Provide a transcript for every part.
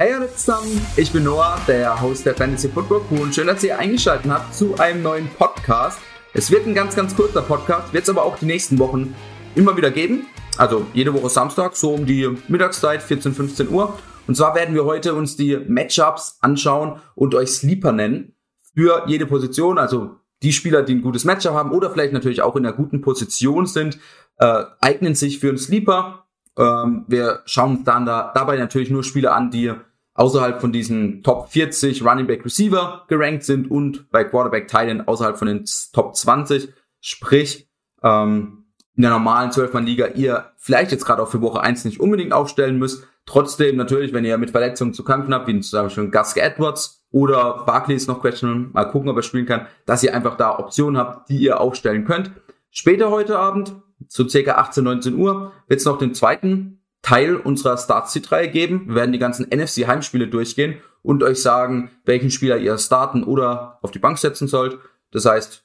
Hey alle zusammen, ich bin Noah, der Host der Fantasy Football Crew und schön, dass ihr eingeschaltet habt zu einem neuen Podcast. Es wird ein ganz, ganz kurzer Podcast, wird es aber auch die nächsten Wochen immer wieder geben. Also jede Woche Samstag, so um die Mittagszeit, 14, 15 Uhr. Und zwar werden wir heute uns die Matchups anschauen und euch Sleeper nennen für jede Position. Also die Spieler, die ein gutes Matchup haben oder vielleicht natürlich auch in einer guten Position sind, äh, eignen sich für einen Sleeper. Ähm, wir schauen uns dann da, dabei natürlich nur Spieler an, die außerhalb von diesen Top 40 Running Back Receiver gerankt sind und bei Quarterback Titan außerhalb von den Top 20. Sprich, ähm, in der normalen 12-Mann-Liga ihr vielleicht jetzt gerade auch für Woche 1 nicht unbedingt aufstellen müsst. Trotzdem natürlich, wenn ihr mit Verletzungen zu kämpfen habt, wie zum Beispiel Gus Edwards oder Barkley ist noch questionable, mal gucken, ob er spielen kann, dass ihr einfach da Optionen habt, die ihr aufstellen könnt. Später heute Abend, zu circa 18, 19 Uhr, wird es noch den zweiten Teil unserer Start-Sit-Reihe geben. Wir werden die ganzen NFC-Heimspiele durchgehen und euch sagen, welchen Spieler ihr starten oder auf die Bank setzen sollt. Das heißt,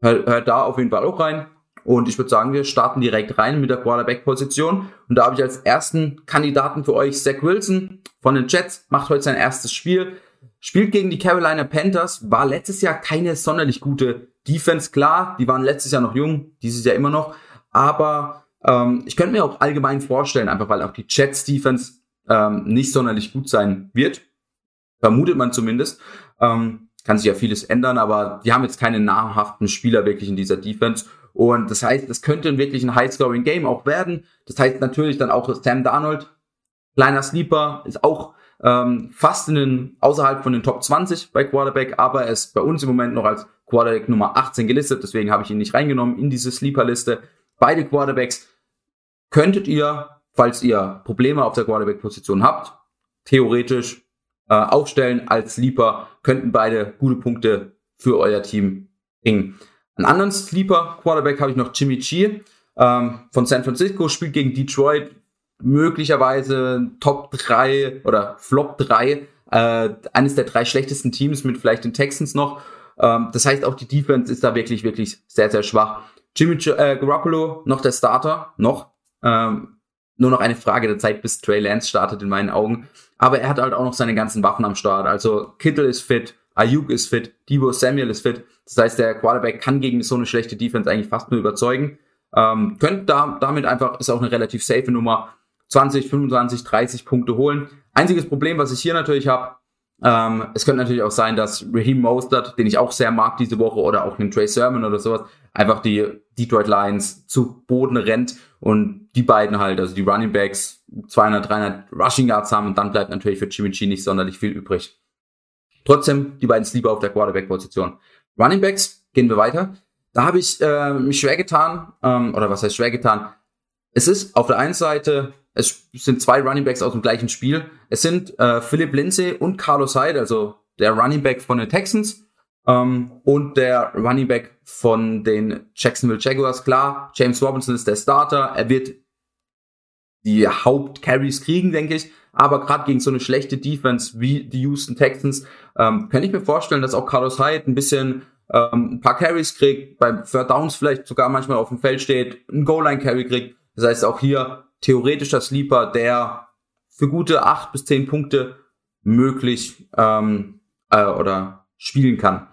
hört da auf jeden Fall auch rein. Und ich würde sagen, wir starten direkt rein mit der Quarterback-Position. Und da habe ich als ersten Kandidaten für euch Zach Wilson von den Jets. Macht heute sein erstes Spiel. Spielt gegen die Carolina Panthers. War letztes Jahr keine sonderlich gute Defense. Klar, die waren letztes Jahr noch jung, dieses Jahr immer noch. Aber ähm, ich könnte mir auch allgemein vorstellen, einfach weil auch die Jets Defense ähm, nicht sonderlich gut sein wird. Vermutet man zumindest. Ähm, kann sich ja vieles ändern, aber die haben jetzt keine namhaften Spieler wirklich in dieser Defense. Und das heißt, es könnte wirklich ein High-Scoring-Game auch werden. Das heißt natürlich dann auch Sam Darnold, kleiner Sleeper, ist auch ähm, fast in den, außerhalb von den Top 20 bei Quarterback, aber er ist bei uns im Moment noch als Quarterback Nummer 18 gelistet, deswegen habe ich ihn nicht reingenommen in diese Sleeper-Liste. Beide Quarterbacks könntet ihr, falls ihr Probleme auf der Quarterback-Position habt, theoretisch äh, aufstellen als Sleeper, könnten beide gute Punkte für euer Team bringen. Einen anderen Sleeper-Quarterback habe ich noch Jimmy G ähm, von San Francisco, spielt gegen Detroit, möglicherweise Top 3 oder Flop 3, äh, eines der drei schlechtesten Teams mit vielleicht den Texans noch. Ähm, das heißt, auch die Defense ist da wirklich, wirklich sehr, sehr schwach. Jimmy äh, Garoppolo noch der Starter, noch. Ähm, nur noch eine Frage der Zeit, bis Trey Lance startet in meinen Augen. Aber er hat halt auch noch seine ganzen Waffen am Start. Also Kittle ist fit, Ayuk ist fit, Debo Samuel ist fit. Das heißt, der Quarterback kann gegen so eine schlechte Defense eigentlich fast nur überzeugen. Ähm, könnt da, damit einfach, ist auch eine relativ safe Nummer, 20, 25, 30 Punkte holen. Einziges Problem, was ich hier natürlich habe, ähm, es könnte natürlich auch sein, dass Raheem Mostert, den ich auch sehr mag diese Woche, oder auch einen Trey Sermon oder sowas, einfach die Detroit Lions zu Boden rennt und die beiden halt, also die Running Backs, 200, 300 Rushing Yards haben und dann bleibt natürlich für Jimmy G nicht sonderlich viel übrig. Trotzdem die beiden Sleeper auf der Quarterback-Position. Running Backs, gehen wir weiter. Da habe ich äh, mich schwer getan, ähm, oder was heißt schwer getan? Es ist auf der einen Seite es sind zwei Running Backs aus dem gleichen Spiel. Es sind äh, Philip Lindsay und Carlos Hyde, also der Running Back von den Texans ähm, und der Running Back von den Jacksonville Jaguars. Klar, James Robinson ist der Starter. Er wird die Hauptcarries kriegen, denke ich. Aber gerade gegen so eine schlechte Defense wie die Houston Texans ähm, kann ich mir vorstellen, dass auch Carlos Hyde ein bisschen ähm, ein paar Carries kriegt, beim Third Downs vielleicht sogar manchmal auf dem Feld steht, ein Goal-Line-Carry kriegt. Das heißt, auch hier theoretischer Sleeper, der für gute acht bis zehn Punkte möglich ähm, äh, oder spielen kann.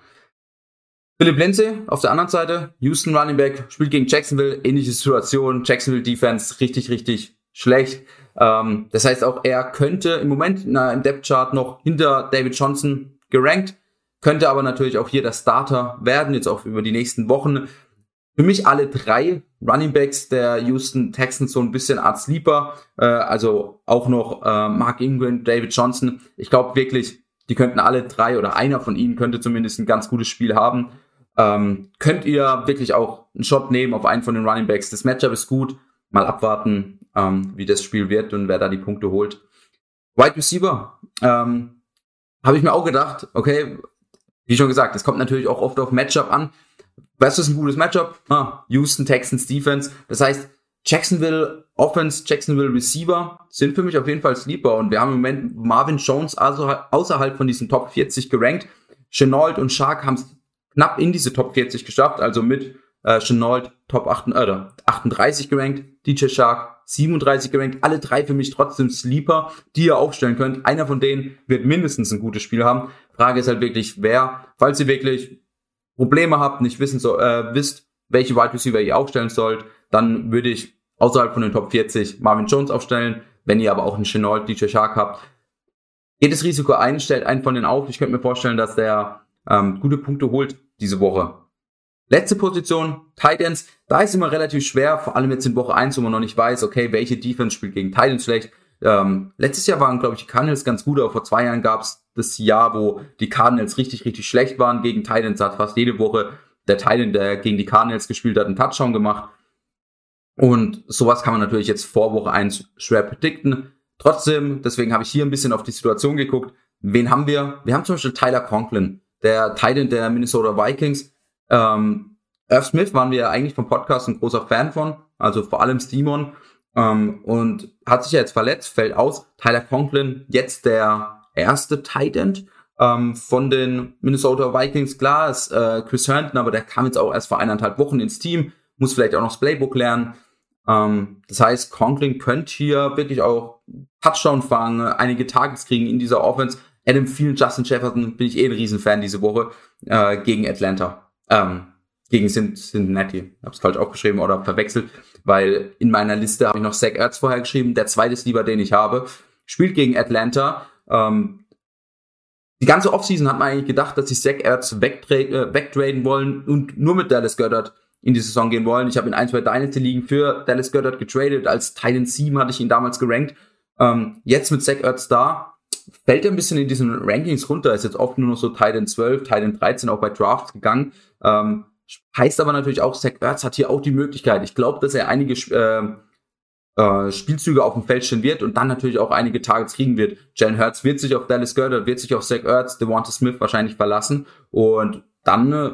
Philipp Lenze auf der anderen Seite, Houston Running Back, spielt gegen Jacksonville, ähnliche Situation, Jacksonville Defense richtig, richtig schlecht. Ähm, das heißt auch, er könnte im Moment na, im Depth Chart noch hinter David Johnson gerankt, könnte aber natürlich auch hier der Starter werden, jetzt auch über die nächsten Wochen für mich alle drei Running Backs der Houston Texans so ein bisschen Art Sleeper. Äh, also auch noch äh, Mark Ingram, David Johnson. Ich glaube wirklich, die könnten alle drei oder einer von ihnen könnte zumindest ein ganz gutes Spiel haben. Ähm, könnt ihr wirklich auch einen Shot nehmen auf einen von den Running Backs. Das Matchup ist gut. Mal abwarten, ähm, wie das Spiel wird und wer da die Punkte holt. Wide Receiver. Ähm, Habe ich mir auch gedacht, okay, wie schon gesagt, es kommt natürlich auch oft auf Matchup an. Du, ist ein gutes Matchup? Ah, Houston Texans Defense. Das heißt, Jacksonville Offense, Jacksonville Receiver sind für mich auf jeden Fall Sleeper und wir haben im Moment Marvin Jones also außerhalb von diesen Top 40 gerankt. Chenault und Shark haben es knapp in diese Top 40 geschafft, also mit Äh, Chenault Top 8, äh, 38 gerankt, DJ Shark 37 gerankt, alle drei für mich trotzdem Sleeper, die ihr aufstellen könnt. Einer von denen wird mindestens ein gutes Spiel haben. Frage ist halt wirklich, wer, falls ihr wirklich Probleme habt, nicht wissen so, äh, wisst, welche Wide Receiver ihr aufstellen sollt, dann würde ich außerhalb von den Top 40 Marvin Jones aufstellen. Wenn ihr aber auch einen Chenault, DJ Shark habt, das Risiko ein, stellt einen von denen auf. Ich könnte mir vorstellen, dass der ähm, gute Punkte holt diese Woche. Letzte Position, Titans. Da ist immer relativ schwer, vor allem jetzt in Woche 1, wo man noch nicht weiß, okay, welche Defense spielt gegen Titans schlecht. Ähm, letztes Jahr waren, glaube ich, die Cardinals ganz gut, aber vor zwei Jahren gab es das Jahr, wo die Cardinals richtig, richtig schlecht waren gegen Titans. Hat fast jede Woche der Titan, der gegen die Cardinals gespielt hat, einen Touchdown gemacht. Und sowas kann man natürlich jetzt vor Woche 1 schwer predikten. Trotzdem, deswegen habe ich hier ein bisschen auf die Situation geguckt. Wen haben wir? Wir haben zum Beispiel Tyler Conklin, der Titan der Minnesota Vikings. Ähm, Irv Smith waren wir eigentlich vom Podcast ein großer Fan von, also vor allem Stimon. Ähm, und hat sich ja jetzt verletzt, fällt aus. Tyler Conklin, jetzt der erste Titan ähm, von den Minnesota Vikings. Klar ist äh, Chris Herndon, aber der kam jetzt auch erst vor eineinhalb Wochen ins Team, muss vielleicht auch noch das Playbook lernen. Ähm, das heißt, Conklin könnte hier wirklich auch Touchdown fangen, einige Targets kriegen in dieser Offense. Adam Thielen, Justin Jefferson bin ich eh ein Riesenfan diese Woche äh, gegen Atlanta. Ähm, gegen Cincinnati. Hab's falsch aufgeschrieben oder verwechselt, weil in meiner Liste habe ich noch Zach Ertz vorher geschrieben. Der zweite Sleeper, den ich habe, spielt gegen Atlanta. Ähm, die ganze Offseason hat man eigentlich gedacht, dass sie Zach Ertz äh, wegtraden wollen und nur mit Dallas Goddard in die Saison gehen wollen. Ich habe in ein, zwei Dynasty-Ligen für Dallas Goddard getradet. Als Titan 7 hatte ich ihn damals gerankt. Ähm, jetzt mit Zach Ertz da, fällt er ein bisschen in diesen Rankings runter. Ist jetzt oft nur noch so Titan 12, Titan 13 auch bei Drafts gegangen. Ähm, heißt aber natürlich auch, Zach Ertz hat hier auch die Möglichkeit. Ich glaube, dass er einige äh, äh, Spielzüge auf dem Feld stehen wird und dann natürlich auch einige Targets kriegen wird. Jalen Hurts wird sich auf Dallas Goddard, wird sich auf Zach Ertz, Devonta Smith wahrscheinlich verlassen und dann äh,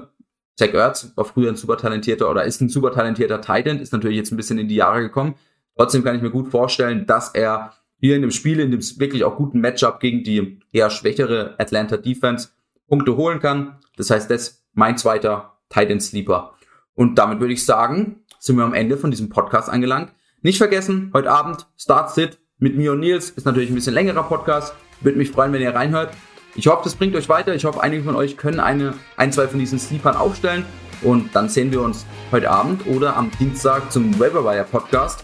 Zach Ertz war früher ein super talentierter oder ist ein super talentierter Titan, ist natürlich jetzt ein bisschen in die Jahre gekommen. Trotzdem kann ich mir gut vorstellen, dass er hier in dem Spiel, in dem wirklich auch guten Matchup gegen die eher schwächere Atlanta Defense Punkte holen kann. Das heißt, das ist mein zweiter Titan Sleeper. Und damit würde ich sagen, sind wir am Ende von diesem Podcast angelangt. Nicht vergessen, heute Abend Start Sit mit mir und Nils. Ist natürlich ein bisschen längerer Podcast. Würde mich freuen, wenn ihr reinhört. Ich hoffe, das bringt euch weiter. Ich hoffe, einige von euch können eine, ein, zwei von diesen Sleepern aufstellen. Und dann sehen wir uns heute Abend oder am Dienstag zum Wire Podcast.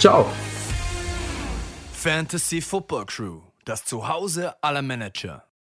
Ciao. Fantasy Football Crew, das Zuhause aller Manager.